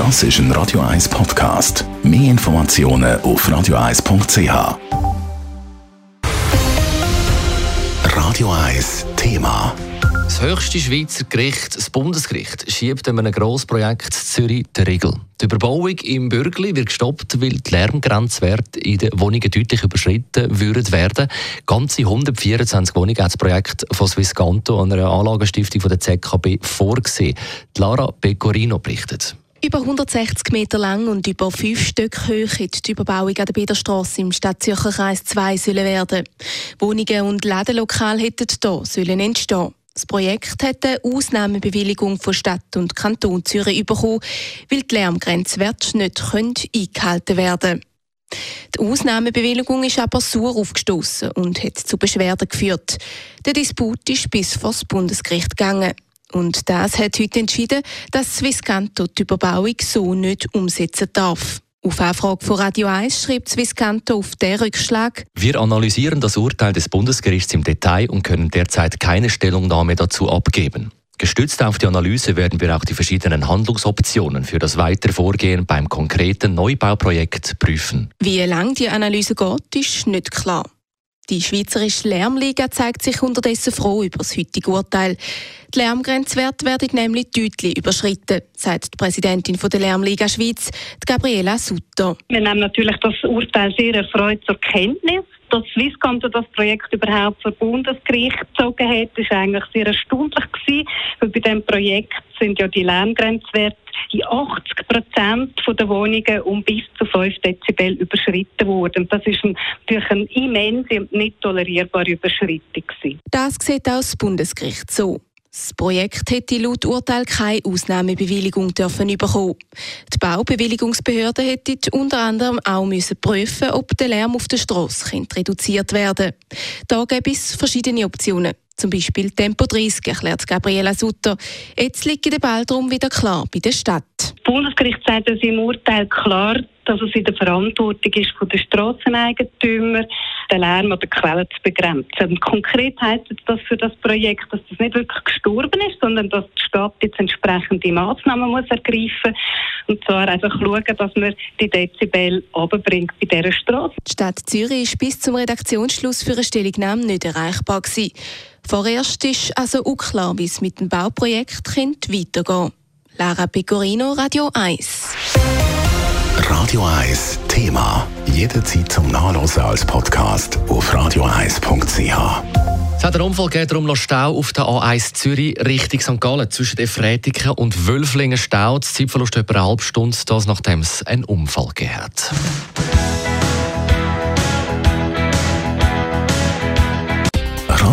Das ist ein Radio 1 Podcast. Mehr Informationen auf radio1.ch. Radio 1 Thema. Das höchste Schweizer Gericht, das Bundesgericht, schiebt in einem Grossprojekt Zürich die Regel. Die Überbauung im Bürgli wird gestoppt, weil die Lärmgrenzwerte in den Wohnungen deutlich überschritten würden werden. Ganze 124 Wohnungen hat das Projekt von Swisscanto, einer Anlagenstiftung der ZKB, vorgesehen. Lara Pecorino berichtet. Über 160 Meter lang und über fünf Stück hoch hätte die Überbauung an der Bederstrasse im Stadtzürcher Kreis 2 sollen werden. Wohnungen und Ladenlokale hätten hier sollen entstehen. Das Projekt hat eine Ausnahmebewilligung von Stadt und Kanton Zürich bekommen, weil die Lärmgrenzwerte nicht eingehalten werden Die Ausnahmebewilligung ist aber sauer aufgestoßen und hat zu Beschwerden geführt. Der Disput ist bis vor das Bundesgericht gegangen. Und das hat heute entschieden, dass Swisscanto die Überbauung so nicht umsetzen darf. Auf Anfrage von Radio 1 schreibt Swisscanto auf den Rückschlag. Wir analysieren das Urteil des Bundesgerichts im Detail und können derzeit keine Stellungnahme dazu abgeben. Gestützt auf die Analyse werden wir auch die verschiedenen Handlungsoptionen für das weitere Vorgehen beim konkreten Neubauprojekt prüfen. Wie lange die Analyse geht, ist nicht klar. Die Schweizerische Lärmliga zeigt sich unterdessen froh über das heutige Urteil. Die Lärmgrenzwerte werden nämlich deutlich überschritten, sagt die Präsidentin der Lärmliga Schweiz, Gabriela Sutter. Wir nehmen natürlich das Urteil sehr erfreut zur Kenntnis. Dass Swisscanto das Projekt überhaupt vor Bundesgericht gezogen hat, ist eigentlich sehr erstaunlich gewesen, weil bei diesem Projekt sind ja die Lärmgrenzwerte in 80 Prozent der Wohnungen um bis zu 5 Dezibel überschritten worden. Das ist natürlich eine immense und nicht tolerierbare Überschreitung. Das sieht auch das Bundesgericht so. Das Projekt hätte laut Urteil keine Ausnahmebewilligung dürfen bekommen. Die Baubewilligungsbehörde hätte unter anderem auch müssen prüfen, ob der Lärm auf der Straße reduziert werden könnte. Da gäbe es verschiedene Optionen. Zum Beispiel Tempo 30, erklärt Gabriela Sutter. Jetzt liegt der Ball darum wieder klar bei der Stadt. Das Bundesgericht sagt uns im Urteil klar, dass es in der Verantwortung ist von den Strasseneigentümern, den Lärm oder Quellen zu begrenzen. Konkret heißt das für das Projekt, dass das nicht wirklich gestorben ist, sondern dass die Stadt jetzt entsprechende Maßnahmen muss ergreifen und zwar einfach schauen, dass man die Dezibel runterbringt bei dieser Straße. Die Stadt Zürich war bis zum Redaktionsschluss für eine Stellungnahme nicht erreichbar. Gewesen. Vorerst ist also unklar, wie es mit dem Bauprojekt weitergehen könnte. Lara Pecorino, Radio 1. Radio 1 Thema. Jederzeit zum Nachlesen als Podcast auf radio1.ch. Es hat einen Unfall gegeben, darum Stau auf der A1 Zürich Richtung St. Gallen zwischen Efretiken und Wölflingen Stau. Das Zeitverlust etwa eine halbe Stunde, das nachdem es einen Unfall gegeben hat.